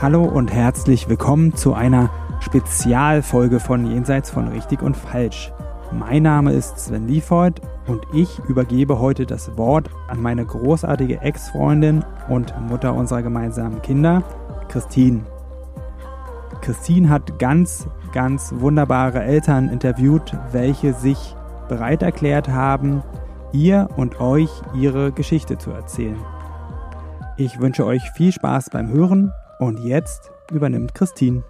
Hallo und herzlich willkommen zu einer Spezialfolge von Jenseits von Richtig und Falsch. Mein Name ist Sven Liefort und ich übergebe heute das Wort an meine großartige Ex-Freundin und Mutter unserer gemeinsamen Kinder, Christine. Christine hat ganz, ganz wunderbare Eltern interviewt, welche sich bereit erklärt haben, ihr und euch ihre Geschichte zu erzählen. Ich wünsche euch viel Spaß beim Hören und jetzt übernimmt Christine.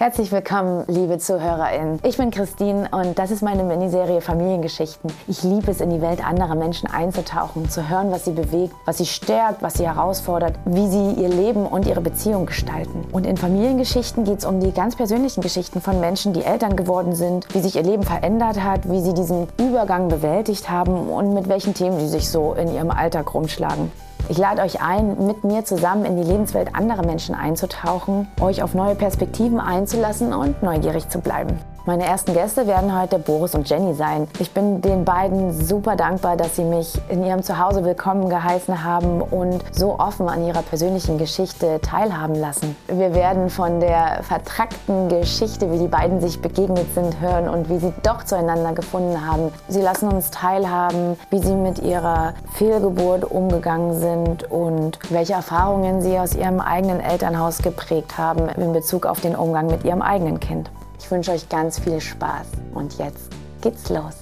Herzlich willkommen, liebe ZuhörerInnen. Ich bin Christine und das ist meine Miniserie Familiengeschichten. Ich liebe es, in die Welt anderer Menschen einzutauchen, zu hören, was sie bewegt, was sie stärkt, was sie herausfordert, wie sie ihr Leben und ihre Beziehung gestalten. Und in Familiengeschichten geht es um die ganz persönlichen Geschichten von Menschen, die Eltern geworden sind, wie sich ihr Leben verändert hat, wie sie diesen Übergang bewältigt haben und mit welchen Themen sie sich so in ihrem Alltag rumschlagen. Ich lade euch ein, mit mir zusammen in die Lebenswelt anderer Menschen einzutauchen, euch auf neue Perspektiven einzulassen und neugierig zu bleiben. Meine ersten Gäste werden heute Boris und Jenny sein. Ich bin den beiden super dankbar, dass sie mich in ihrem Zuhause willkommen geheißen haben und so offen an ihrer persönlichen Geschichte teilhaben lassen. Wir werden von der vertrackten Geschichte, wie die beiden sich begegnet sind, hören und wie sie doch zueinander gefunden haben. Sie lassen uns teilhaben, wie sie mit ihrer Fehlgeburt umgegangen sind und welche Erfahrungen sie aus ihrem eigenen Elternhaus geprägt haben in Bezug auf den Umgang mit ihrem eigenen Kind. Ich wünsche euch ganz viel Spaß und jetzt geht's los.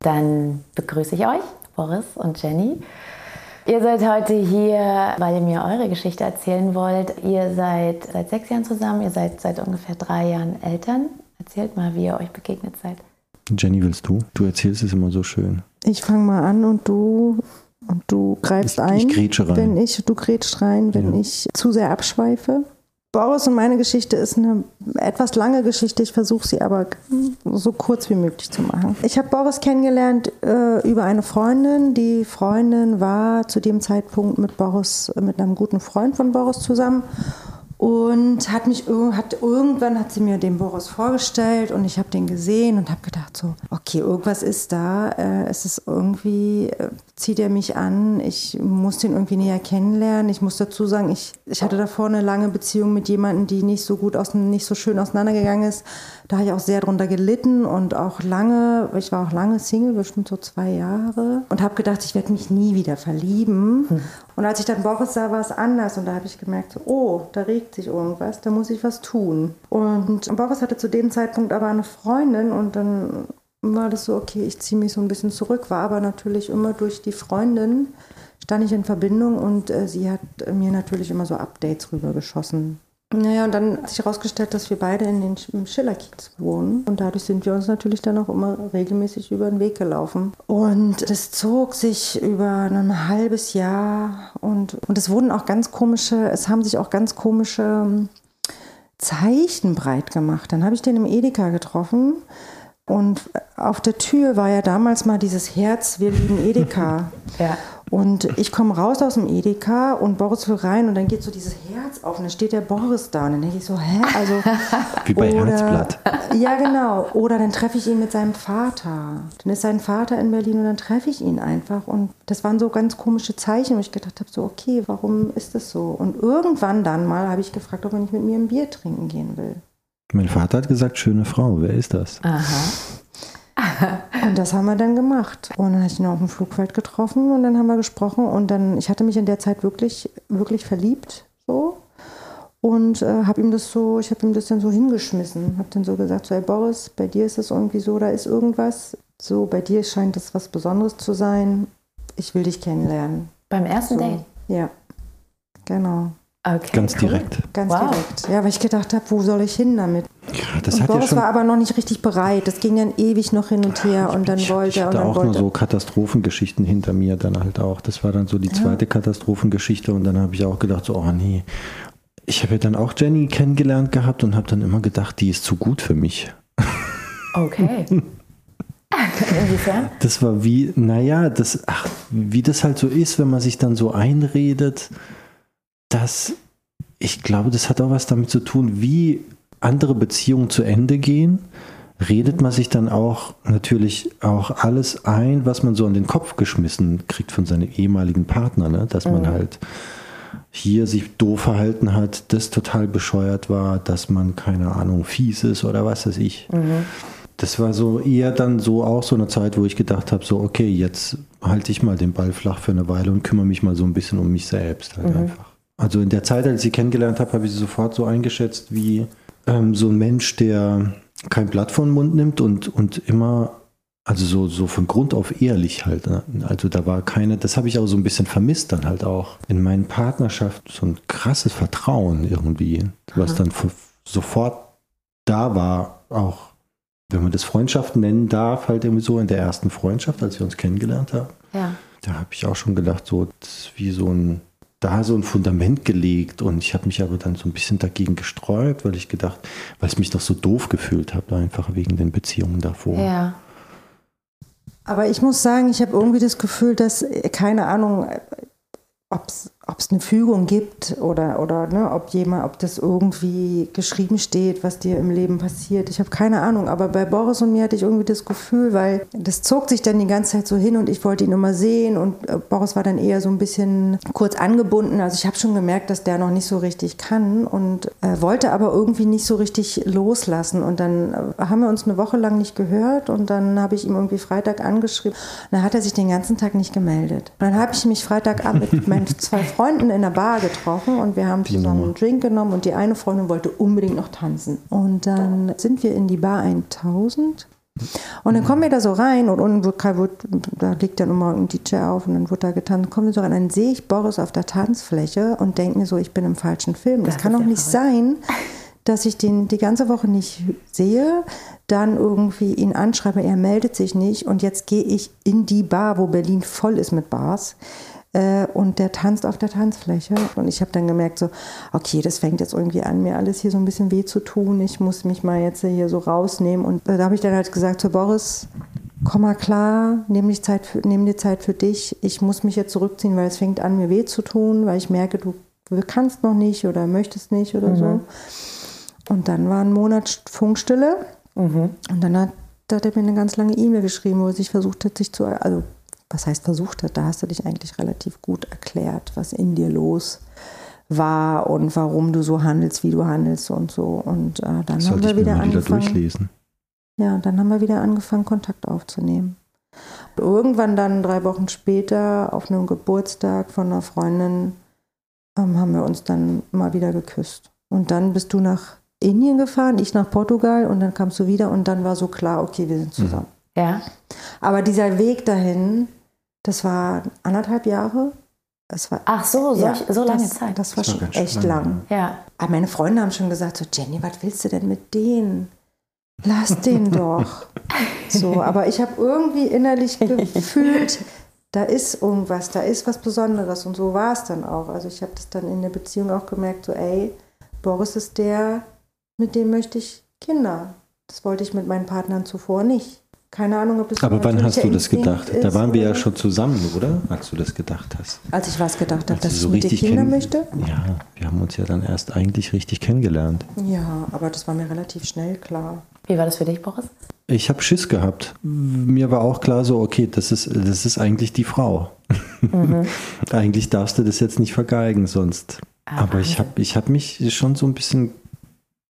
Dann begrüße ich euch, Boris und Jenny. Ihr seid heute hier, weil ihr mir eure Geschichte erzählen wollt. Ihr seid seit sechs Jahren zusammen, ihr seid seit ungefähr drei Jahren Eltern. Erzählt mal, wie ihr euch begegnet seid. Jenny, willst du? Du erzählst es immer so schön. Ich fange mal an und du und du greifst Ich- ein. ich grätsche rein. Wenn ich, du grätschst rein, wenn Ja. ich zu sehr abschweife. Boris und meine Geschichte ist eine etwas lange Geschichte. Ich versuche sie aber so kurz wie möglich zu machen. Ich habe Boris kennengelernt äh, über eine Freundin. Die Freundin war zu dem Zeitpunkt mit Boris, mit einem guten Freund von Boris zusammen. Und hat mich hat irgendwann hat sie mir den Boris vorgestellt und ich habe den gesehen und habe gedacht so, okay, irgendwas ist da. Äh, es ist irgendwie äh, zieht er mich an. Ich muss den irgendwie näher kennenlernen. Ich muss dazu sagen, ich, ich hatte davor eine lange Beziehung mit jemandem, die nicht so gut aus, nicht so schön auseinandergegangen ist. Da habe ich auch sehr drunter gelitten und auch lange, ich war auch lange Single, bestimmt so zwei Jahre und habe gedacht, ich werde mich nie wieder verlieben. Und als ich dann Boris sah, war es anders und da habe ich gemerkt, so, oh, da regt sich irgendwas, da muss ich was tun. Und Boris hatte zu dem Zeitpunkt aber eine Freundin und dann war das so, okay, ich ziehe mich so ein bisschen zurück, war aber natürlich immer durch die Freundin, stand ich in Verbindung und äh, sie hat mir natürlich immer so Updates rübergeschossen. Naja, und dann hat sich herausgestellt, dass wir beide in den Schillerkiez wohnen. Und dadurch sind wir uns natürlich dann auch immer regelmäßig über den Weg gelaufen. Und das zog sich über ein halbes Jahr. Und, und es wurden auch ganz komische, es haben sich auch ganz komische ähm, Zeichen breit gemacht. Dann habe ich den im Edeka getroffen. Und auf der Tür war ja damals mal dieses Herz, wir lieben Edeka. Ja. Und ich komme raus aus dem Edeka und Boris will rein und dann geht so dieses Herz auf und dann steht der Boris da und dann denke ich so, hä? Also, Wie bei Herzblatt. Ja, genau. Oder dann treffe ich ihn mit seinem Vater. Dann ist sein Vater in Berlin und dann treffe ich ihn einfach. Und das waren so ganz komische Zeichen, wo ich gedacht habe, so, okay, warum ist das so? Und irgendwann dann mal habe ich gefragt, ob er nicht mit mir ein Bier trinken gehen will. Mein Vater hat gesagt, schöne Frau, wer ist das? Aha. Und das haben wir dann gemacht. Und dann habe ich ihn auf dem Flugfeld getroffen und dann haben wir gesprochen. Und dann, ich hatte mich in der Zeit wirklich, wirklich verliebt. So. Und äh, habe ihm das so, ich habe ihm das dann so hingeschmissen. Habe dann so gesagt, so, hey Boris, bei dir ist es irgendwie so, da ist irgendwas. So, bei dir scheint das was Besonderes zu sein. Ich will dich kennenlernen. Beim ersten So. Date? Ja, genau. Okay. Ganz cool. direkt. Ganz Wow. direkt. Ja, weil ich gedacht habe, wo soll ich hin damit? Ja, das und hat ja Boris schon. war aber noch nicht richtig bereit. Das ging dann ewig noch hin und her und dann ich, wollte ich er und hatte dann auch nur wollte so Katastrophengeschichten hinter mir dann halt auch. Das war dann so die zweite Katastrophengeschichte und dann habe ich auch gedacht, so, oh nee. Ich habe ja dann auch Jenny kennengelernt gehabt und habe dann immer gedacht, die ist zu gut für mich. Okay. Inwiefern? Das war wie, naja, das, ach, wie das halt so ist, wenn man sich dann so einredet, dass ich glaube, das hat auch was damit zu tun, wie andere Beziehungen zu Ende gehen, redet man sich dann auch natürlich auch alles ein, was man so an den Kopf geschmissen kriegt von seinem ehemaligen Partner, ne? dass man halt hier sich doof verhalten hat, das total bescheuert war, dass man, keine Ahnung, fies ist oder was weiß ich. Das war so eher dann so auch so eine Zeit, wo ich gedacht habe, so, okay, jetzt halte ich mal den Ball flach für eine Weile und kümmere mich mal so ein bisschen um mich selbst halt einfach. Also in der Zeit, als ich sie kennengelernt habe, habe ich sie sofort so eingeschätzt wie ähm, so ein Mensch, der kein Blatt vor den Mund nimmt und, und immer, also so, so von Grund auf ehrlich halt. Ne? Also da war keine, das habe ich auch so ein bisschen vermisst dann halt auch in meinen Partnerschaften, so ein krasses Vertrauen irgendwie, was dann f- sofort da war, auch wenn man das Freundschaften nennen darf, halt irgendwie so in der ersten Freundschaft, als wir uns kennengelernt haben. Ja. Da habe ich auch schon gedacht, so das ist wie so ein, da so ein Fundament gelegt und ich habe mich aber dann so ein bisschen dagegen gesträubt, weil ich gedacht, weil ich mich doch so doof gefühlt habe, einfach wegen den Beziehungen davor. Ja. Aber ich muss sagen, ich habe irgendwie das Gefühl, dass, äh, keine Ahnung, ob es eine Fügung gibt oder, oder ne, ob jemand, ob das irgendwie geschrieben steht, was dir im Leben passiert. Ich habe keine Ahnung, aber bei Boris und mir hatte ich irgendwie das Gefühl, weil das zog sich dann die ganze Zeit so hin und ich wollte ihn immer sehen und äh, Boris war dann eher so ein bisschen kurz angebunden. Also ich habe schon gemerkt, dass der noch nicht so richtig kann und äh, wollte aber irgendwie nicht so richtig loslassen. Und dann äh, haben wir uns eine Woche lang nicht gehört und dann habe ich ihm irgendwie Freitag angeschrieben. Und dann hat er sich den ganzen Tag nicht gemeldet. Und dann habe ich mich Freitagabend mit meinen zwei Freunden in der Bar getroffen und wir haben zusammen einen Drink genommen und die eine Freundin wollte unbedingt noch tanzen. Und dann sind wir in die Bar 1000 und dann kommen wir da so rein und unten wird, wird, da liegt dann immer ein DJ auf und dann wird da getanzt. Kommen wir so rein, dann sehe ich Boris auf der Tanzfläche und denke mir so, ich bin im falschen Film. Das, Das kann doch nicht sein, dass ich den die ganze Woche nicht sehe, dann irgendwie ihn anschreibe, er meldet sich nicht und jetzt gehe ich in die Bar, wo Berlin voll ist mit Bars äh, und der tanzt auf der Tanzfläche. Und ich habe dann gemerkt so, okay, das fängt jetzt irgendwie an, mir alles hier so ein bisschen weh zu tun, ich muss mich mal jetzt hier so rausnehmen. Und äh, da habe ich dann halt gesagt zu Boris, komm mal klar, nimm, dich Zeit für, nimm dir Zeit für dich, ich muss mich jetzt zurückziehen, weil es fängt an, mir weh zu tun, weil ich merke, du kannst noch nicht oder möchtest nicht oder so. Und dann war ein Monat Funkstille. Und dann hat, hat er mir eine ganz lange E-Mail geschrieben, wo er sich versucht hat, sich zu, also was heißt versucht hat, da hast du dich eigentlich relativ gut erklärt, was in dir los war und warum du so handelst, wie du handelst und so. Und äh, dann haben Sollte wir wieder mal wieder angefangen. durchlesen. Ja, dann haben wir wieder angefangen, Kontakt aufzunehmen. Irgendwann dann drei Wochen später auf einem Geburtstag von einer Freundin ähm, haben wir uns dann mal wieder geküsst. Und dann bist du nach Indien gefahren, ich nach Portugal und dann kamst du wieder und dann war so klar, okay, wir sind zusammen. Ja. Aber dieser Weg dahin, das war anderthalb Jahre. Das war Ach so, solch, so lange das, Zeit. Das war Das war schon echt lang, lang. ja. Aber meine Freunde haben schon gesagt, so Jenny, was willst du denn mit denen? Lass den doch. So, aber ich habe irgendwie innerlich gefühlt, da ist irgendwas, da ist was Besonderes und so war es dann auch. Also ich habe das dann in der Beziehung auch gemerkt, so ey, Boris ist der, mit dem möchte ich Kinder. Das wollte ich mit meinen Partnern zuvor nicht. Keine Ahnung, ob das Aber wann hast du das gedacht? Da waren wir ja schon zusammen, oder? Als du das gedacht hast. Als ich was gedacht habe, dass du ich so mit dir richtig Kinder möchte? Ja, wir haben uns ja dann erst eigentlich richtig kennengelernt. Ja, aber das war mir relativ schnell klar. Wie war das für dich, Boris? Ich habe Schiss gehabt. Mir war auch klar so, okay, das ist, das ist eigentlich die Frau. eigentlich darfst du das jetzt nicht vergeigen sonst. Ah, Aber ich habe ich hab mich schon so ein bisschen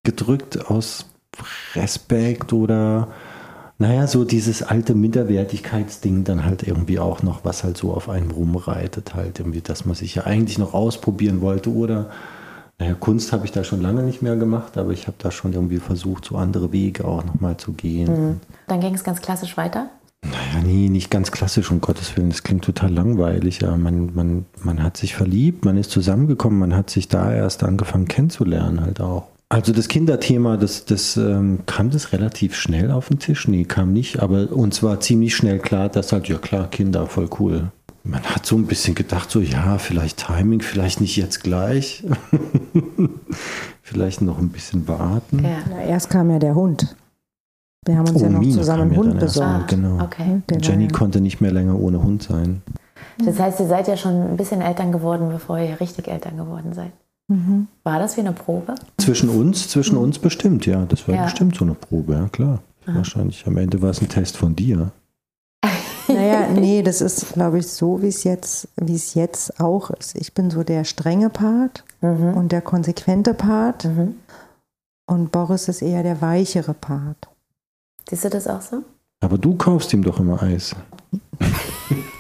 gedrückt aus Respekt oder naja, so dieses alte Minderwertigkeitsding dann halt irgendwie auch noch, was halt so auf einem rumreitet, halt irgendwie, dass man sich ja eigentlich noch ausprobieren wollte oder naja, Kunst habe ich da schon lange nicht mehr gemacht, aber ich habe da schon irgendwie versucht, so andere Wege auch nochmal zu gehen. Dann ging es ganz klassisch weiter. Naja, nee, nicht ganz klassisch, um Gottes Willen. Das klingt total langweilig. Ja, man, man, man hat sich verliebt, man ist zusammengekommen, man hat sich da erst angefangen kennenzulernen, halt auch. Also das Kinderthema, das, das ähm, kam das relativ schnell auf den Tisch. Nee, kam nicht, aber uns war ziemlich schnell klar, dass halt, ja klar, Kinder, voll cool. Man hat so ein bisschen gedacht, so ja, vielleicht Timing, vielleicht nicht jetzt gleich. vielleicht noch ein bisschen warten. Ja. Na, erst kam ja der Hund. Wir haben uns ja noch Mina zusammen einen ja Hund erst besorgt. mal, genau. Okay. Jenny ja- konnte nicht mehr länger ohne Hund sein. Das heißt, ihr seid ja schon ein bisschen Eltern geworden, bevor ihr richtig Eltern geworden seid. War das wie eine Probe? Zwischen uns, zwischen uns bestimmt, ja. Das war Ja. bestimmt so eine Probe, ja klar. Wahrscheinlich am Ende war es ein Test von dir. Naja, nee, das ist, glaube ich, so, wie es jetzt, wie es jetzt auch ist. Ich bin so der strenge Part und der konsequente Part. Und Boris ist eher der weichere Part. Siehst du das auch so? Aber du kaufst ihm doch immer Eis.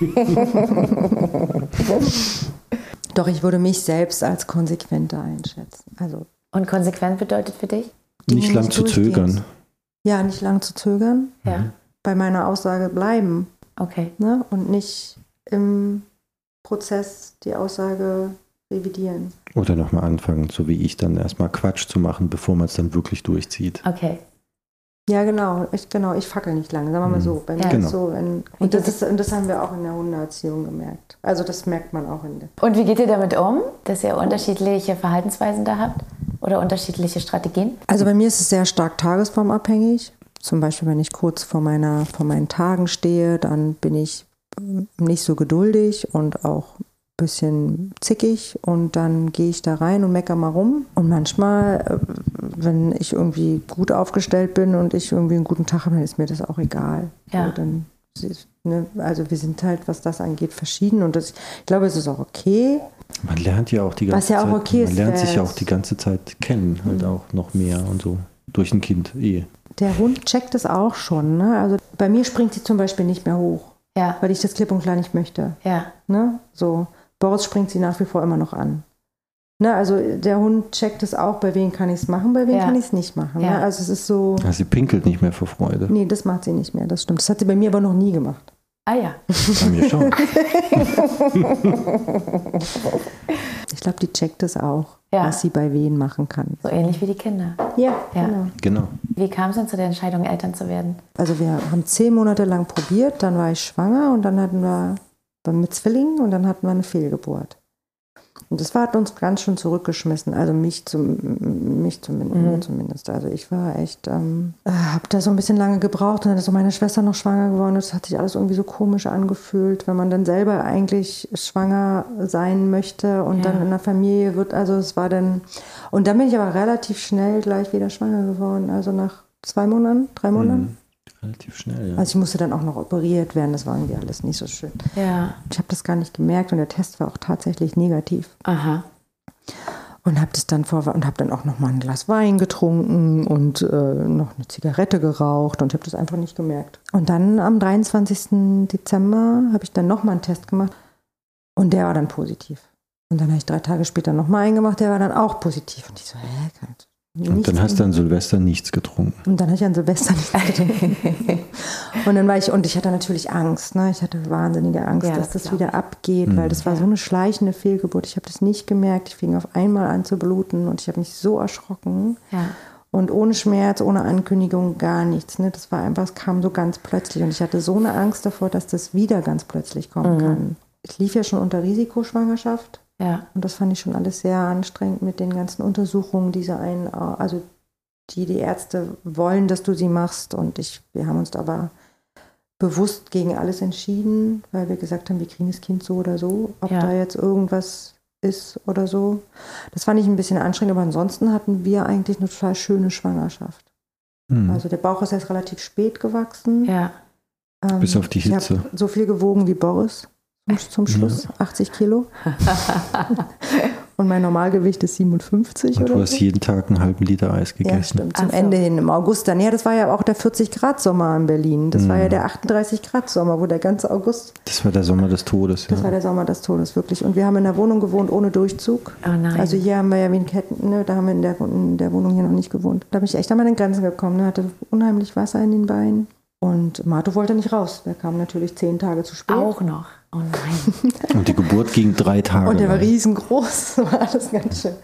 Doch ich würde mich selbst als konsequenter einschätzen. Also Und konsequent bedeutet für dich? Nicht lang zu zögern. Ja, nicht lang zu zögern, Ja. bei meiner Aussage bleiben Okay. ne? und nicht im Prozess die Aussage revidieren. Oder nochmal anfangen, so wie ich dann erstmal Quatsch zu machen, bevor man es dann wirklich durchzieht. Okay. Ja, genau. Ich, genau, ich fackel nicht lange, sagen wir mal Mhm. so. Bei mir Ja. ist Genau. so wenn, und, das ist, und das haben wir auch in der Hundeerziehung gemerkt. Also das merkt man auch in der. Und wie geht ihr damit um, dass ihr unterschiedliche Verhaltensweisen da habt? Oder unterschiedliche Strategien? Also bei mir ist es sehr stark tagesformabhängig. Zum Beispiel, wenn ich kurz vor, meiner, vor meinen Tagen stehe, dann bin ich ähm, nicht so geduldig und auch ein bisschen zickig und dann gehe ich da rein und mecker mal rum. Und manchmal, äh, wenn ich irgendwie gut aufgestellt bin und ich irgendwie einen guten Tag habe, dann ist mir das auch egal. Ja. So, dann, ne, also wir sind halt, was das angeht, verschieden und das, ich glaube, es ist auch okay. Man lernt ja auch die ganze Was ja auch Zeit. okay man ist, lernt sich ja auch die ganze Zeit kennen, halt auch noch mehr und so. Durch ein Kind eh. Der Hund checkt es auch schon. Ne? Also bei mir springt sie zum Beispiel nicht mehr hoch, Ja. weil ich das klipp und klar nicht möchte. Ja. Ne? So, Boris springt sie nach wie vor immer noch an. Ne? Also der Hund checkt es auch, bei wem kann ich es machen, bei wem Ja. kann ich es nicht machen. Ja. Ne? Also es ist so, Ja, sie pinkelt nicht mehr vor Freude. nee, das macht sie nicht mehr, das stimmt. Das hat sie bei mir aber noch nie gemacht. Ah ja. Bei mir schon. Ich glaube, die checkt es auch, Ja. was sie bei wen machen kann. So ähnlich wie die Kinder. Ja, Ja. genau. genau. Wie kam es denn zu der Entscheidung, Eltern zu werden? Also wir haben zehn Monate lang probiert, dann war ich schwanger und dann hatten wir mit Zwillingen und dann hatten wir eine Fehlgeburt. Und das war, hat uns ganz schön zurückgeschmissen, also mich, zum, mich zumindest, Mhm. zumindest. Also ich war echt, ähm, habe da so ein bisschen lange gebraucht und dann ist so meine Schwester noch schwanger geworden. Das hat sich alles irgendwie so komisch angefühlt, wenn man dann selber eigentlich schwanger sein möchte und Ja. dann in der Familie wird. Also es war dann, und dann bin ich aber relativ schnell gleich wieder schwanger geworden. Also nach zwei Monaten, drei Monaten. Mhm. Relativ schnell, ja. Also ich musste dann auch noch operiert werden, das war irgendwie alles nicht so schön. Ja. Ich habe das gar nicht gemerkt und der Test war auch tatsächlich negativ. Aha. Und habe das dann vor und habe dann auch noch mal ein Glas Wein getrunken und äh, noch eine Zigarette geraucht und ich habe das einfach nicht gemerkt. Und dann am 23. Dezember habe ich dann noch mal einen Test gemacht und der war dann positiv. Und dann habe ich drei Tage später noch mal einen gemacht, der war dann auch positiv. Und ich so, hä, Und dann hast du an Silvester nichts getrunken. Und dann hatte ich an Silvester nichts getrunken. und dann war ich, und ich hatte natürlich Angst, ne? Ich hatte wahnsinnige Angst, Ja, dass das das wieder abgeht, weil das war so eine schleichende Fehlgeburt. Ich habe das nicht gemerkt. Ich fing auf einmal an zu bluten und ich habe mich so erschrocken. Ja. Und ohne Schmerz, ohne Ankündigung, gar nichts. Ne? Das war einfach, es kam so ganz plötzlich. Und ich hatte so eine Angst davor, dass das wieder ganz plötzlich kommen kann. Ich lief ja schon unter Risikoschwangerschaft. Ja. Und das fand ich schon alles sehr anstrengend mit den ganzen Untersuchungen, diese einen, also die die Ärzte wollen, dass du sie machst. Und ich, wir haben uns aber bewusst gegen alles entschieden, weil wir gesagt haben, wir kriegen das Kind so oder so, ob Ja. da jetzt irgendwas ist oder so. Das fand ich ein bisschen anstrengend, aber ansonsten hatten wir eigentlich eine total schöne Schwangerschaft. Hm. Also der Bauch ist erst relativ spät gewachsen. Ja. Ähm, Bis auf die Ich Hitze. habe so viel gewogen wie Boris zum, zum Schluss, 80 Kilo. Und mein Normalgewicht ist 57 Und oder du hast so. jeden Tag einen halben Liter Eis Ja, gegessen. stimmt. Zum Ach so. Ende hin im August dann. Ja, das war ja auch der 40 Grad Sommer in Berlin. Das war ja Mhm. der 38 Grad Sommer, wo der ganze August, Das war der Sommer des Todes. das ja. war der Sommer des Todes wirklich. Und wir haben in einer Wohnung gewohnt ohne Durchzug. Oh nein. Also hier haben wir ja wie in Ketten, ne, da haben wir in der, in der Wohnung hier noch nicht gewohnt. Da bin ich echt an meine Grenzen gekommen. Ne, hatte unheimlich Wasser in den Beinen. Und Marto wollte nicht raus. Der kam natürlich zehn Tage zu spät. auch noch. Oh nein. Und die Geburt ging drei Tage. Und der war riesengroß, das war alles ganz schön.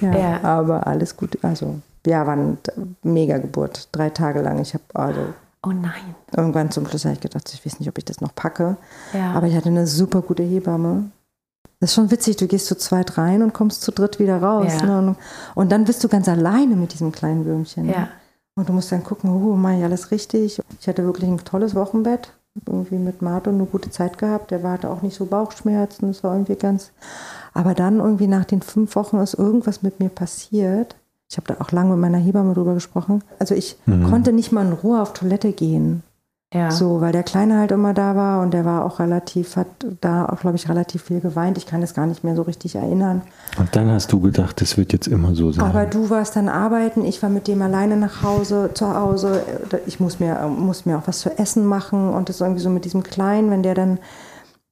Ja, Ja. aber alles gut. Also, ja, war eine mega Geburt. Drei Tage lang. Ich habe also Oh nein. irgendwann zum Schluss habe ich gedacht, ich weiß nicht, ob ich das noch packe. Ja. Aber ich hatte eine super gute Hebamme. Das ist schon witzig, du gehst zu zweit rein und kommst zu dritt wieder raus. Ja. Ne? Und, und dann bist du ganz alleine mit diesem kleinen Würmchen. ne? ja. Und du musst dann gucken, oh, mache ich alles richtig? Ich hatte wirklich ein tolles Wochenbett. Irgendwie mit Marto eine gute Zeit gehabt. Der war- hatte auch nicht so Bauchschmerzen. Das war irgendwie ganz. Aber dann irgendwie nach den fünf Wochen ist irgendwas mit mir passiert. Ich habe da auch lange mit meiner Hebamme drüber gesprochen. Also ich mhm. konnte nicht mal in Ruhe auf Toilette gehen. Ja. So, weil der Kleine halt immer da war und der war auch relativ, hat da auch, glaube ich, relativ viel geweint. Ich kann es gar nicht mehr so richtig erinnern. Und dann hast du gedacht, das wird jetzt immer so sein. Aber du warst dann arbeiten, ich war mit dem alleine nach Hause, zu Hause. Ich muss mir, muss mir auch was zu essen machen und das irgendwie so mit diesem Kleinen, wenn der dann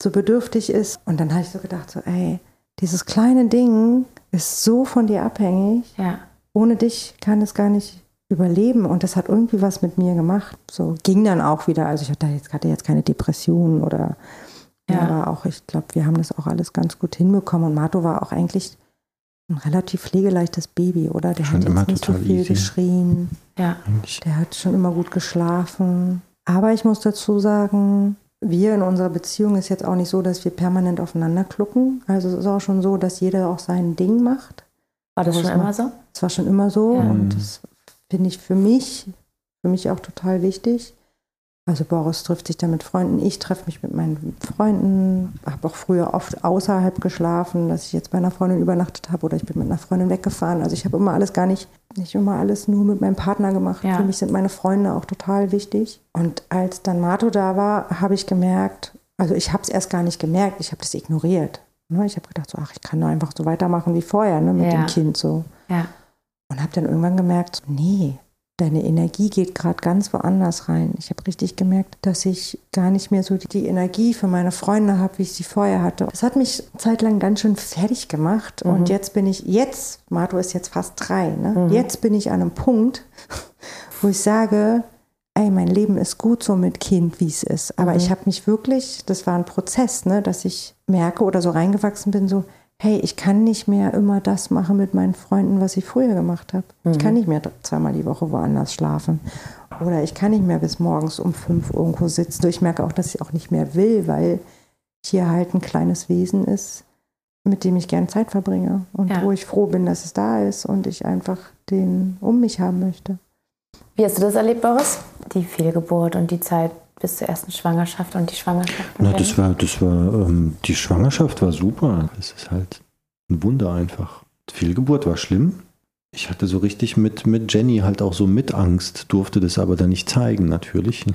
so bedürftig ist. Und dann habe ich so gedacht, so, ey, dieses kleine Ding ist so von dir abhängig. Ja. Ohne dich kann es gar nicht überleben und das hat irgendwie was mit mir gemacht. So ging dann auch wieder. Also ich hatte jetzt, hatte jetzt keine Depressionen oder ja. aber auch, ich glaube, wir haben das auch alles ganz gut hinbekommen. Und Mato war auch eigentlich ein relativ pflegeleichtes Baby, oder? Der schon hat jetzt nicht so viel easy. geschrien. Ja. Der hat schon immer gut geschlafen. Aber ich muss dazu sagen, wir in unserer Beziehung ist jetzt auch nicht so, dass wir permanent aufeinander klucken. Also es ist auch schon so, dass jeder auch sein Ding macht. War das, das schon immer so? Es war schon immer so ja. und das finde ich für mich, für mich auch total wichtig. Also Boris trifft sich da mit Freunden, ich treffe mich mit meinen Freunden, habe auch früher oft außerhalb geschlafen, dass ich jetzt bei einer Freundin übernachtet habe oder ich bin mit einer Freundin weggefahren. Also ich habe immer alles gar nicht, nicht immer alles nur mit meinem Partner gemacht. Ja. Für mich sind meine Freunde auch total wichtig. Und als dann Mato da war, habe ich gemerkt, also ich habe es erst gar nicht gemerkt, ich habe das ignoriert. Ne? Ich habe gedacht, so, ach, ich kann nur einfach so weitermachen wie vorher ne, mit ja. dem Kind so. Ja. Und habe dann irgendwann gemerkt, nee, deine Energie geht gerade ganz woanders rein. Ich habe richtig gemerkt, dass ich gar nicht mehr so die Energie für meine Freunde habe, wie ich sie vorher hatte. Das hat mich zeitlang ganz schön fertig gemacht. Mhm. Und jetzt bin ich, jetzt, Mato ist jetzt fast drei, ne? Mhm. jetzt bin ich an einem Punkt, wo ich sage, ey, mein Leben ist gut so mit Kind, wie es ist. Aber mhm. ich habe mich wirklich, das war ein Prozess, ne, dass ich merke oder so reingewachsen bin, so, hey, ich kann nicht mehr immer das machen mit meinen Freunden, was ich früher gemacht habe. Mhm. Ich kann nicht mehr zweimal die Woche woanders schlafen. Oder ich kann nicht mehr bis morgens um fünf irgendwo sitzen. Ich merke auch, dass ich auch nicht mehr will, weil hier halt ein kleines Wesen ist, mit dem ich gern Zeit verbringe und ja. wo ich froh bin, dass es da ist und ich einfach den um mich haben möchte. Wie hast du das erlebt, Boris? Die Fehlgeburt und die Zeit bis zur ersten Schwangerschaft und die Schwangerschaft? Na, das war, das war, ähm, die Schwangerschaft war super. Das ist halt ein Wunder einfach. Die Fehlgeburt war schlimm. Ich hatte so richtig mit, mit Jenny halt auch so mit Angst, durfte das aber dann nicht zeigen, natürlich.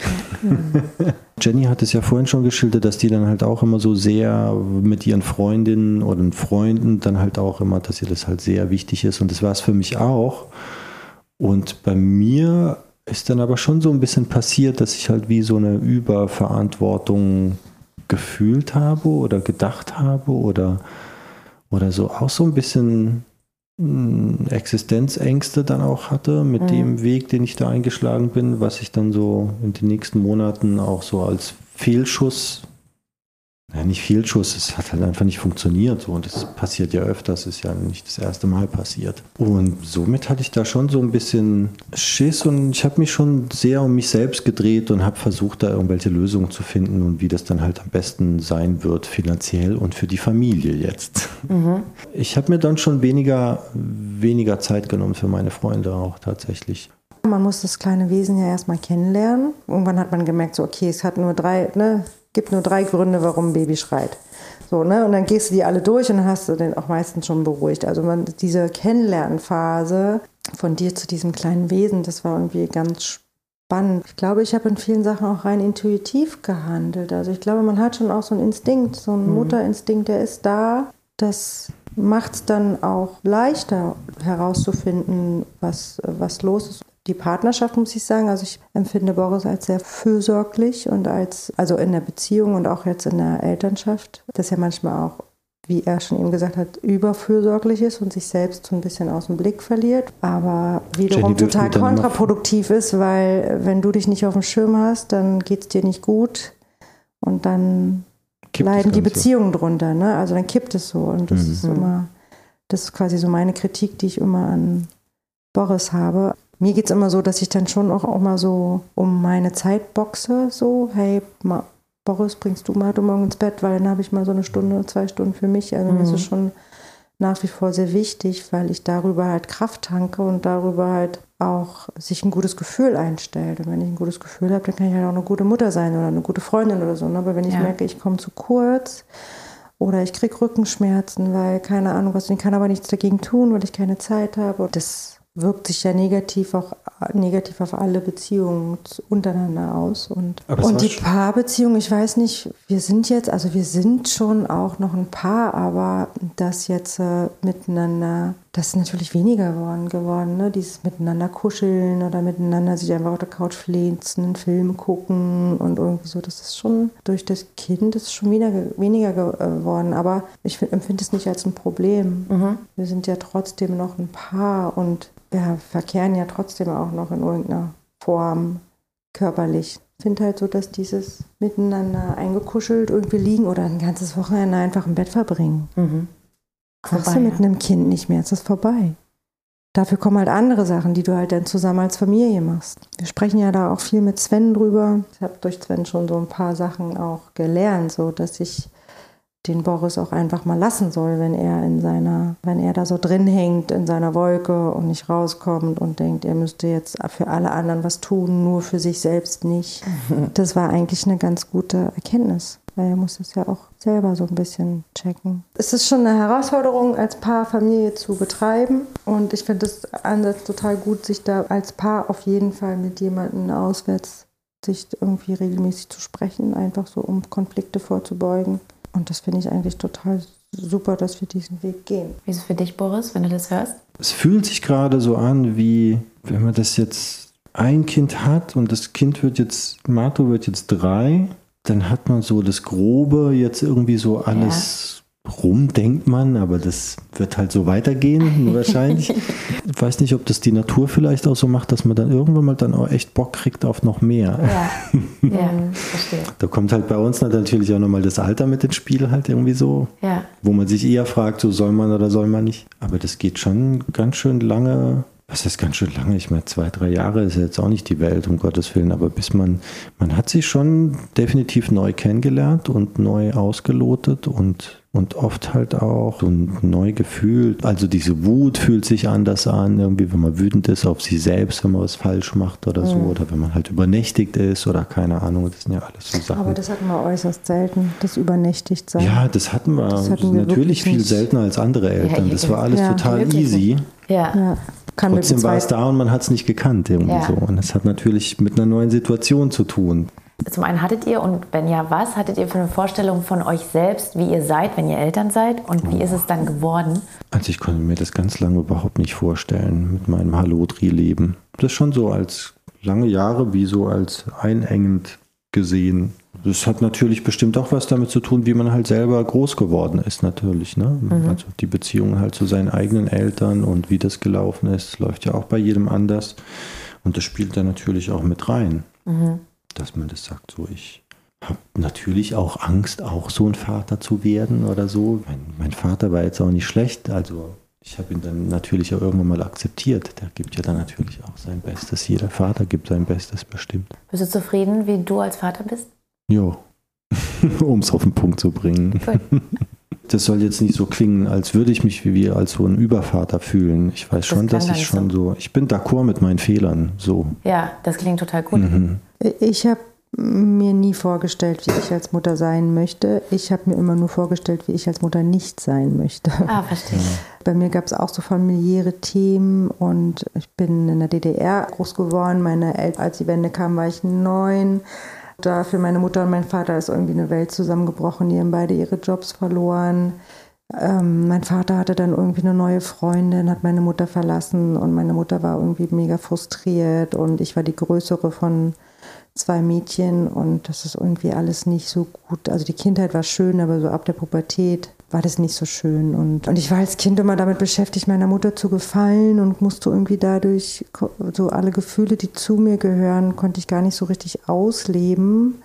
Mhm. Jenny hat es ja vorhin schon geschildert, dass die dann halt auch immer so sehr mit ihren Freundinnen oder Freunden dann halt auch immer, dass ihr das halt sehr wichtig ist. Und das war es für mich auch. Und bei mir ist dann aber schon so ein bisschen passiert, dass ich halt wie so eine Überverantwortung gefühlt habe oder gedacht habe oder, oder so auch so ein bisschen hm, Existenzängste dann auch hatte mit mhm. dem Weg, den ich da eingeschlagen bin, was ich dann so in den nächsten Monaten auch so als Fehlschuss ja, nicht Fehlschuss, es hat halt einfach nicht funktioniert. So. Und das passiert ja öfters, ist ja nicht das erste Mal passiert. Und somit hatte ich da schon so ein bisschen Schiss und ich habe mich schon sehr um mich selbst gedreht und habe versucht, da irgendwelche Lösungen zu finden und wie das dann halt am besten sein wird, finanziell und für die Familie jetzt. Mhm. Ich habe mir dann schon weniger, weniger Zeit genommen für meine Freunde auch tatsächlich. Man muss das kleine Wesen ja erstmal kennenlernen. Irgendwann hat man gemerkt, so okay, es hat nur drei, ne, gibt nur drei Gründe, warum ein Baby schreit. So, ne? Und dann gehst du die alle durch und dann hast du den auch meistens schon beruhigt. Also man, diese Kennenlernphase von dir zu diesem kleinen Wesen, das war irgendwie ganz spannend. Ich glaube, ich habe in vielen Sachen auch rein intuitiv gehandelt. Also ich glaube, man hat schon auch so einen Instinkt, so einen mhm. Mutterinstinkt, der ist da. Das macht es dann auch leichter herauszufinden, was, was los ist die Partnerschaft, muss ich sagen. Also ich empfinde Boris als sehr fürsorglich und als, also in der Beziehung und auch jetzt in der Elternschaft, dass er manchmal auch, wie er schon eben gesagt hat, überfürsorglich ist und sich selbst so ein bisschen aus dem Blick verliert. Aber wiederum total kontraproduktiv ist, weil wenn du dich nicht auf dem Schirm hast, dann geht es dir nicht gut und dann kippt leiden die Beziehungen drunter. Ne? Also dann kippt es so. Und das mhm. ist immer, das ist quasi so meine Kritik, die ich immer an Boris habe mir geht es immer so, dass ich dann schon auch, auch mal so um meine Zeit boxe. So, hey, ma, Boris, bringst du mal du morgen ins Bett, weil dann habe ich mal so eine Stunde, zwei Stunden für mich. Also mhm. das ist schon nach wie vor sehr wichtig, weil ich darüber halt Kraft tanke und darüber halt auch sich ein gutes Gefühl einstellt. Und wenn ich ein gutes Gefühl habe, dann kann ich halt auch eine gute Mutter sein oder eine gute Freundin oder so. Ne? Aber wenn ich ja. merke, ich komme zu kurz oder ich kriege Rückenschmerzen, weil keine Ahnung was, ich kann aber nichts dagegen tun, weil ich keine Zeit habe, das wirkt sich ja negativ auch negativ auf alle Beziehungen untereinander aus. Und, und die Paarbeziehung, ich weiß nicht, wir sind jetzt, also wir sind schon auch noch ein Paar, aber das jetzt äh, miteinander, das ist natürlich weniger geworden, geworden ne? Dieses miteinander kuscheln oder miteinander sich einfach auf der Couch fläzen, einen Film gucken und irgendwie so, das ist schon durch das Kind ist schon wieder ge- weniger geworden. Aber ich find- empfinde es nicht als ein Problem. Wir sind ja trotzdem noch ein Paar und wir verkehren ja trotzdem auch noch in irgendeiner Form körperlich. Ich finde halt so, dass dieses Miteinander eingekuschelt irgendwie liegen oder ein ganzes Wochenende einfach im Bett verbringen. Mhm. Machst du mit ja. einem Kind nicht mehr, es ist vorbei. Dafür kommen halt andere Sachen, die du halt dann zusammen als Familie machst. Wir sprechen ja da auch viel mit Sven drüber. Ich habe durch Sven schon so ein paar Sachen auch gelernt, so dass ich den Boris auch einfach mal lassen soll, wenn er in seiner, wenn er da so drin hängt in seiner Wolke und nicht rauskommt und denkt, er müsste jetzt für alle anderen was tun, nur für sich selbst nicht. Das war eigentlich eine ganz gute Erkenntnis, weil er muss es ja auch selber so ein bisschen checken. Es ist schon eine Herausforderung, als Paar Familie zu betreiben und ich finde das Ansatz total gut, sich da als Paar auf jeden Fall mit jemandem auswärts sich irgendwie regelmäßig zu sprechen, einfach so um Konflikte vorzubeugen. Und das finde ich eigentlich total super, dass wir diesen Weg gehen. Wie ist es für dich, Boris, wenn du das hörst? Es fühlt sich gerade so an, wie wenn man das jetzt ein Kind hat und das Kind wird jetzt, Marto wird jetzt drei, dann hat man so das Grobe jetzt irgendwie so alles rum, denkt man, aber das wird halt so weitergehen wahrscheinlich. Ich weiß nicht, ob das die Natur vielleicht auch so macht, dass man dann irgendwann mal dann auch echt Bock kriegt auf noch mehr. Ja, ja, verstehe. Da kommt halt bei uns natürlich auch nochmal das Alter mit ins Spiel halt irgendwie so, Ja, wo man sich eher fragt, so soll man oder soll man nicht. Aber das geht schon ganz schön lange. Was heißt ganz schön lange? Ich meine, zwei, drei Jahre ist jetzt auch nicht die Welt, um Gottes Willen. Aber bis man, man hat sich schon definitiv neu kennengelernt und neu ausgelotet und, und oft halt auch so neu gefühlt. Also diese Wut fühlt sich anders an, irgendwie, wenn man wütend ist auf sich selbst, wenn man was falsch macht oder so. Oder wenn man halt übernächtigt ist oder keine Ahnung. Das sind ja alles so Sachen. Aber das hatten wir äußerst selten, das übernächtigt sein. Ja, das hatten wir, Das hatten wir natürlich viel nicht. seltener als andere Eltern. ihr das war alles Ja, total easy. ja. ja. Trotzdem war es da und man hat es nicht gekannt irgendwie Ja. so. Und es hat natürlich mit einer neuen Situation zu tun. Zum einen hattet ihr und wenn ja, was hattet ihr für eine Vorstellung von euch selbst, wie ihr seid, wenn ihr Eltern seid und wie ist es dann geworden? Also ich konnte mir das ganz lange überhaupt nicht vorstellen mit meinem Hallo-Dri-Leben. Das schon so als lange Jahre wie so als einengend gesehen. Das hat natürlich bestimmt auch was damit zu tun, wie man halt selber groß geworden ist, natürlich. Ne? Also die Beziehung halt zu seinen eigenen Eltern und wie das gelaufen ist, läuft ja auch bei jedem anders. Und das spielt da natürlich auch mit rein, dass man das sagt, so ich habe natürlich auch Angst, auch so ein Vater zu werden oder so. Mein, mein Vater war jetzt auch nicht schlecht, also ich habe ihn dann natürlich auch irgendwann mal akzeptiert. Der gibt ja dann natürlich auch sein Bestes. Jeder Vater gibt sein Bestes bestimmt. Bist du zufrieden, wie du als Vater bist? Jo, um es auf den Punkt zu bringen. Gut. Das soll jetzt nicht so klingen, als würde ich mich wie wir als so ein Übervater fühlen. Ich weiß schon, klang dass ich schon so, ich bin d'accord mit meinen Fehlern. So. Ja, das klingt total gut. Mhm. Ich habe mir nie vorgestellt, wie ich als Mutter sein möchte. Ich habe mir immer nur vorgestellt, wie ich als Mutter nicht sein möchte. Ah, verstehe. Bei mir gab es auch so familiäre Themen und ich bin in der DDR groß geworden. Meine Eltern, als die Wende kam, war ich neun. Da für meine Mutter und mein Vater ist irgendwie eine Welt zusammengebrochen. Die haben beide ihre Jobs verloren. Ähm, mein Vater hatte dann irgendwie eine neue Freundin, hat meine Mutter verlassen und meine Mutter war irgendwie mega frustriert und ich war die größere von zwei Mädchen und das ist irgendwie alles nicht so gut. Also die Kindheit war schön, aber so ab der Pubertät war das nicht so schön. Und, und ich war als Kind immer damit beschäftigt, meiner Mutter zu gefallen und musste irgendwie dadurch so alle Gefühle, die zu mir gehören, konnte ich gar nicht so richtig ausleben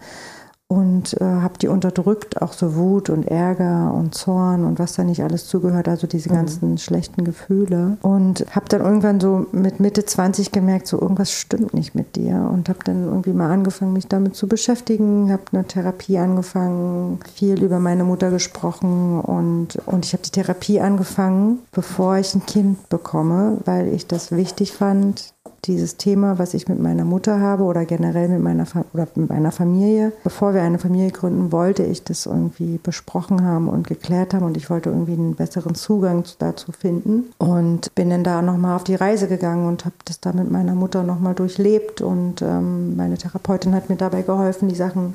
und äh, habe die unterdrückt, auch so Wut und Ärger und Zorn und was da nicht alles zugehört, also diese ganzen schlechten Gefühle. Und habe dann irgendwann so mit Mitte 20 gemerkt, so irgendwas stimmt nicht mit dir. Und habe dann irgendwie mal angefangen, mich damit zu beschäftigen, habe eine Therapie angefangen, viel über meine Mutter gesprochen und, und ich habe die Therapie angefangen, bevor ich ein Kind bekomme, weil ich das wichtig fand, dieses Thema, was ich mit meiner Mutter habe oder generell mit meiner, Fa oder mit meiner Familie. Bevor wir eine Familie gründen, wollte ich das irgendwie besprochen haben und geklärt haben und ich wollte irgendwie einen besseren Zugang dazu finden und bin dann da nochmal auf die Reise gegangen und habe das da mit meiner Mutter nochmal durchlebt und ähm, meine Therapeutin hat mir dabei geholfen, die Sachen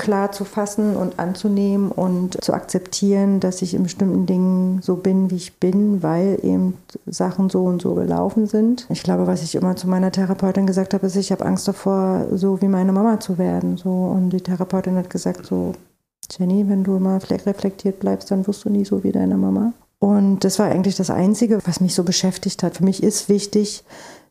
klar zu fassen und anzunehmen und zu akzeptieren, dass ich in bestimmten Dingen so bin, wie ich bin, weil eben Sachen so und so gelaufen sind. Ich glaube, was ich immer zu meiner Therapeutin gesagt habe, ist, ich habe Angst davor, so wie meine Mama zu werden. So. Und die Therapeutin hat gesagt, so, Jenny, wenn du mal reflektiert bleibst, dann wirst du nie so wie deine Mama. Und das war eigentlich das Einzige, was mich so beschäftigt hat. Für mich ist wichtig,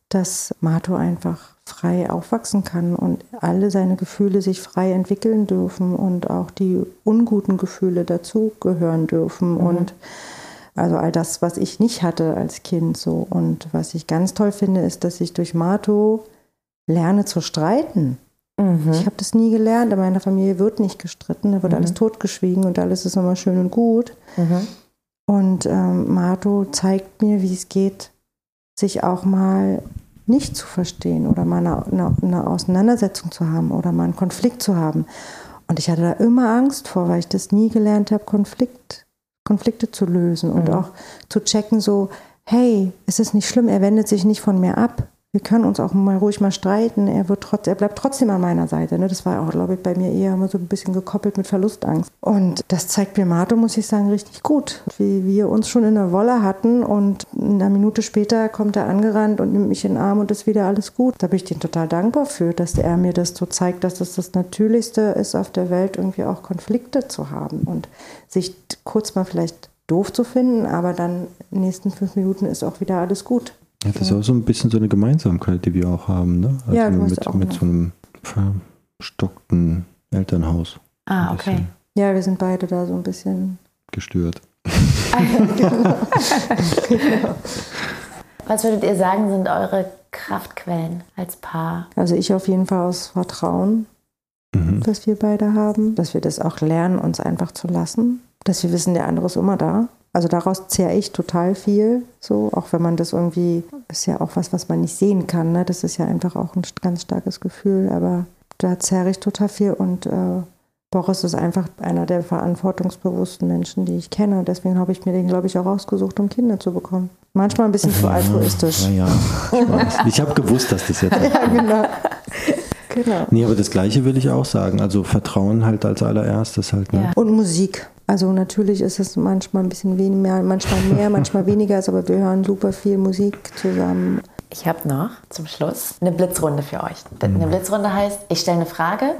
dass Mato einfach frei aufwachsen kann und alle seine Gefühle sich frei entwickeln dürfen und auch die unguten Gefühle dazugehören dürfen. Mhm. Und also all das, was ich nicht hatte als Kind so. Und was ich ganz toll finde, ist, dass ich durch Mato lerne zu streiten. Mhm. Ich habe das nie gelernt. In meiner Familie wird nicht gestritten, da wird mhm. alles totgeschwiegen und alles ist immer schön und gut. Mhm. Und ähm, Mato zeigt mir, wie es geht, sich auch mal nicht zu verstehen oder mal eine, eine, eine, Auseinandersetzung zu haben oder mal einen Konflikt zu haben. Und ich hatte da immer Angst vor, weil ich das nie gelernt habe, Konflikt, Konflikte zu lösen und mhm. auch zu checken, so, hey, es ist nicht schlimm, er wendet sich nicht von mir ab wir können uns auch mal ruhig mal streiten. Er, wird trotz, er bleibt trotzdem an meiner Seite. Ne? Das war auch, glaube ich, bei mir eher immer so ein bisschen gekoppelt mit Verlustangst. Und das zeigt mir Mato, muss ich sagen, richtig gut. Wie wir uns schon in der Wolle hatten und eine Minute später kommt er angerannt und nimmt mich in den Arm und ist wieder alles gut. Da bin ich ihm total dankbar für, dass er mir das so zeigt, dass das das Natürlichste ist auf der Welt, irgendwie auch Konflikte zu haben und sich kurz mal vielleicht doof zu finden, aber dann in den nächsten fünf Minuten ist auch wieder alles gut. Ja, das ist auch so ein bisschen so eine Gemeinsamkeit, die wir auch haben, ne? Also ja, mit, auch mit so einem verstockten Elternhaus. Ah, okay. Ja, wir sind beide da so ein bisschen gestört. Was würdet ihr sagen, sind eure Kraftquellen als Paar? Also ich auf jeden Fall aus Vertrauen, mhm. das wir beide haben, dass wir das auch lernen, uns einfach zu lassen, dass wir wissen, der andere ist immer da also daraus zehre ich total viel, so, auch wenn man das irgendwie, ist ja auch was, was man nicht sehen kann, ne? das ist ja einfach auch ein ganz starkes Gefühl, aber da zehre ich total viel und äh, Boris ist einfach einer der verantwortungsbewussten Menschen, die ich kenne. Deswegen habe ich mir den, glaube ich, auch ausgesucht, um Kinder zu bekommen. Manchmal ein bisschen zu ja, altruistisch. Ja, ja. Ich, ich habe gewusst, dass das jetzt. ja, genau. genau. Nee, aber das Gleiche will ich auch sagen. Also Vertrauen halt als allererstes halt. Ne? Ja. Und Musik. Also natürlich ist es manchmal ein bisschen weniger, manchmal mehr, manchmal weniger, aber wir hören super viel Musik zusammen. Ich habe noch zum Schluss eine Blitzrunde für euch. Eine mhm. Blitzrunde heißt, ich stelle eine Frage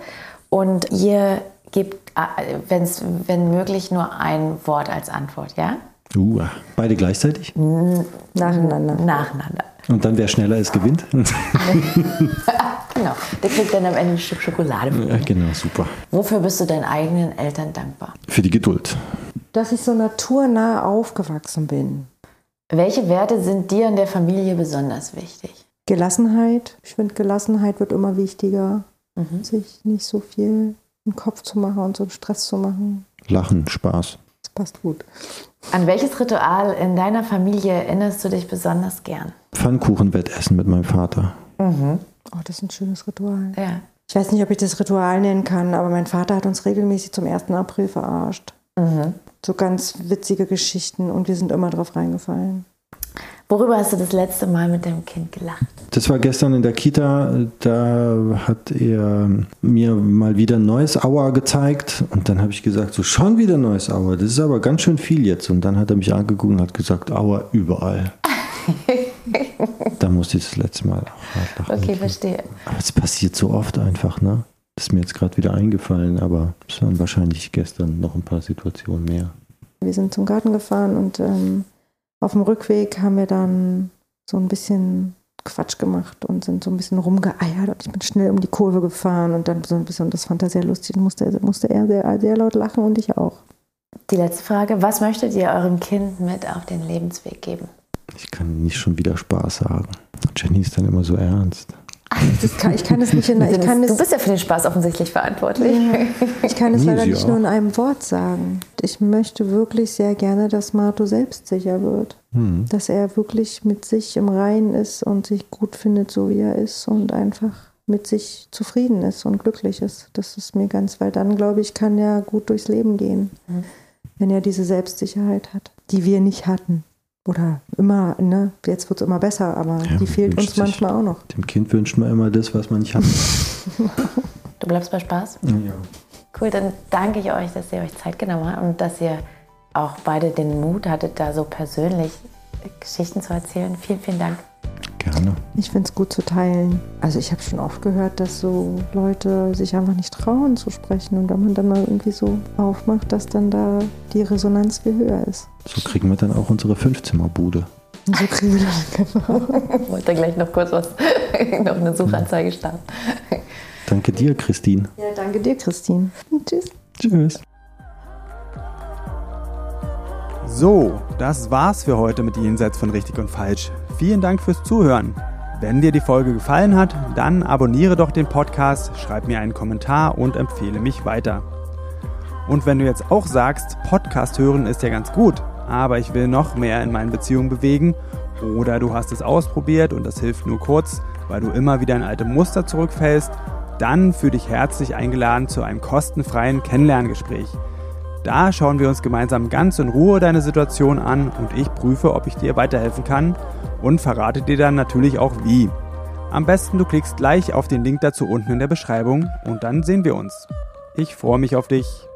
und ihr gebt, äh, wenn's, wenn möglich, nur ein Wort als Antwort, ja? Uh, beide gleichzeitig? Nacheinander. Nacheinander. Und dann, wer schneller ist, gewinnt? Genau. Der kriegt dann am Ende ein Stück Schokolade. Ja, genau, super. Wofür bist du deinen eigenen Eltern dankbar? Für die Geduld. Dass ich so naturnah aufgewachsen bin. Welche Werte sind dir in der Familie besonders wichtig? Gelassenheit. Ich finde, Gelassenheit wird immer wichtiger. Mhm. Sich nicht so viel im Kopf zu machen und so einen Stress zu machen. Lachen, Spaß. Das passt gut. An welches Ritual in deiner Familie erinnerst du dich besonders gern? Pfannkuchenwettessen mit meinem Vater. Mhm. Oh, das ist ein schönes Ritual. Ja. Ich weiß nicht, ob ich das Ritual nennen kann, aber mein Vater hat uns regelmäßig zum 1. April verarscht. Mhm. So ganz witzige Geschichten und wir sind immer drauf reingefallen. Worüber hast du das letzte Mal mit dem Kind gelacht? Das war gestern in der Kita. Da hat er mir mal wieder ein neues Auer gezeigt. Und dann habe ich gesagt, so schon wieder ein neues Auer. Das ist aber ganz schön viel jetzt. Und dann hat er mich angeguckt und hat gesagt, Auer überall. da musste ich das letzte Mal auch lachen. Okay, verstehe. Aber es passiert so oft einfach, ne? Das ist mir jetzt gerade wieder eingefallen, aber es waren wahrscheinlich gestern noch ein paar Situationen mehr. Wir sind zum Garten gefahren und ähm, auf dem Rückweg haben wir dann so ein bisschen Quatsch gemacht und sind so ein bisschen rumgeeiert und ich bin schnell um die Kurve gefahren und dann so ein bisschen, das fand er sehr lustig, musste, musste er sehr, sehr laut lachen und ich auch. Die letzte Frage, was möchtet ihr eurem Kind mit auf den Lebensweg geben? Ich kann nicht schon wieder Spaß sagen. Jenny ist dann immer so ernst. Kann, ich kann es nicht in ich kann Du bist ja für den Spaß offensichtlich verantwortlich. Ich kann es leider nicht nur in einem Wort sagen. Ich möchte wirklich sehr gerne, dass Marto selbstsicher wird. Mhm. Dass er wirklich mit sich im Reinen ist und sich gut findet, so wie er ist und einfach mit sich zufrieden ist und glücklich ist. Das ist mir ganz, weil dann, glaube ich, kann er gut durchs Leben gehen, mhm. wenn er diese Selbstsicherheit hat, die wir nicht hatten. Oder immer, ne? Jetzt wird es immer besser, aber ja, die fehlt uns manchmal auch noch. Dem Kind wünscht man immer das, was man nicht hat. du bleibst bei Spaß? Ja. Cool, dann danke ich euch, dass ihr euch Zeit genommen habt und dass ihr auch beide den Mut hattet, da so persönlich Geschichten zu erzählen. Vielen, vielen Dank. Gerne. Ich finde es gut zu teilen. Also ich habe schon oft gehört, dass so Leute sich einfach nicht trauen zu sprechen und wenn man dann mal irgendwie so aufmacht, dass dann da die Resonanz viel höher ist. So kriegen wir dann auch unsere Fünfzimmerbude. So kriegen wir das, genau. Ich wollte gleich noch kurz was, noch eine Suchanzeige starten. Danke dir, Christine. Ja, danke dir, Christine. Tschüss. Tschüss. So, das war's für heute mit Jenseits von Richtig und Falsch. Vielen Dank fürs Zuhören. Wenn dir die Folge gefallen hat, dann abonniere doch den Podcast, schreib mir einen Kommentar und empfehle mich weiter. Und wenn du jetzt auch sagst, Podcast hören ist ja ganz gut, aber ich will noch mehr in meinen Beziehungen bewegen, oder du hast es ausprobiert und das hilft nur kurz, weil du immer wieder in alte Muster zurückfällst, dann fühle dich herzlich eingeladen zu einem kostenfreien Kennenlerngespräch. Da schauen wir uns gemeinsam ganz in Ruhe deine Situation an und ich prüfe, ob ich dir weiterhelfen kann und verrate dir dann natürlich auch wie. Am besten du klickst gleich auf den Link dazu unten in der Beschreibung und dann sehen wir uns. Ich freue mich auf dich.